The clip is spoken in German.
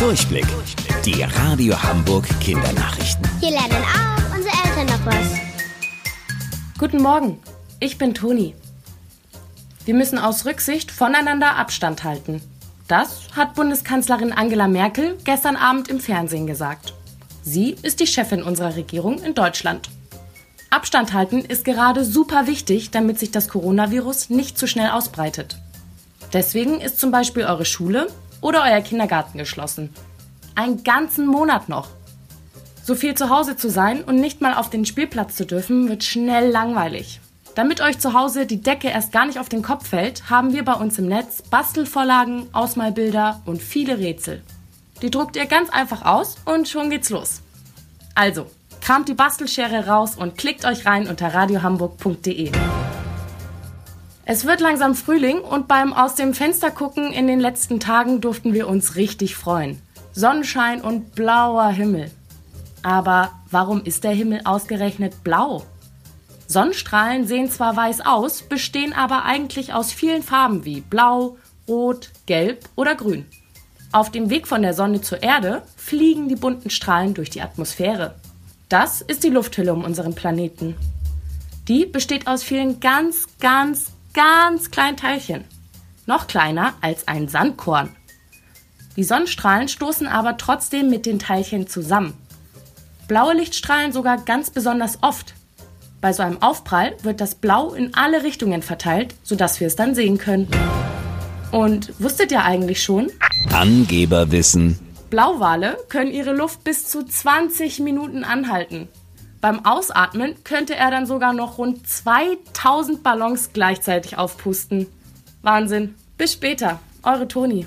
Durchblick. Die Radio Hamburg Kindernachrichten. Hier lernen auch unsere Eltern noch was. Guten Morgen, ich bin Toni. Wir müssen aus Rücksicht voneinander Abstand halten. Das hat Bundeskanzlerin Angela Merkel gestern Abend im Fernsehen gesagt. Sie ist die Chefin unserer Regierung in Deutschland. Abstand halten ist gerade super wichtig, damit sich das Coronavirus nicht zu schnell ausbreitet. Deswegen ist zum Beispiel eure Schule oder euer Kindergarten geschlossen. Einen ganzen Monat noch. So viel zu Hause zu sein und nicht mal auf den Spielplatz zu dürfen, wird schnell langweilig. Damit euch zu Hause die Decke erst gar nicht auf den Kopf fällt, haben wir bei uns im Netz Bastelvorlagen, Ausmalbilder und viele Rätsel. Die druckt ihr ganz einfach aus und schon geht's los. Also, kramt die Bastelschere raus und klickt euch rein unter radiohamburg.de. Es wird langsam Frühling und beim Aus dem Fenster gucken in den letzten Tagen durften wir uns richtig freuen. Sonnenschein und blauer Himmel. Aber warum ist der Himmel ausgerechnet blau? Sonnenstrahlen sehen zwar weiß aus, bestehen aber eigentlich aus vielen Farben wie blau, rot, gelb oder grün. Auf dem Weg von der Sonne zur Erde fliegen die bunten Strahlen durch die Atmosphäre. Das ist die Lufthülle um unseren Planeten. Die besteht aus vielen ganz, ganz, ganz kleinen Teilchen. Noch kleiner als ein Sandkorn. Die Sonnenstrahlen stoßen aber trotzdem mit den Teilchen zusammen. Blaue Lichtstrahlen sogar ganz besonders oft. Bei so einem Aufprall wird das Blau in alle Richtungen verteilt, sodass wir es dann sehen können. Und wusstet ihr eigentlich schon? Angeberwissen. Blauwale können ihre Luft bis zu 20 Minuten anhalten. Beim Ausatmen könnte er dann sogar noch rund 2000 Ballons gleichzeitig aufpusten. Wahnsinn. Bis später. Eure Toni.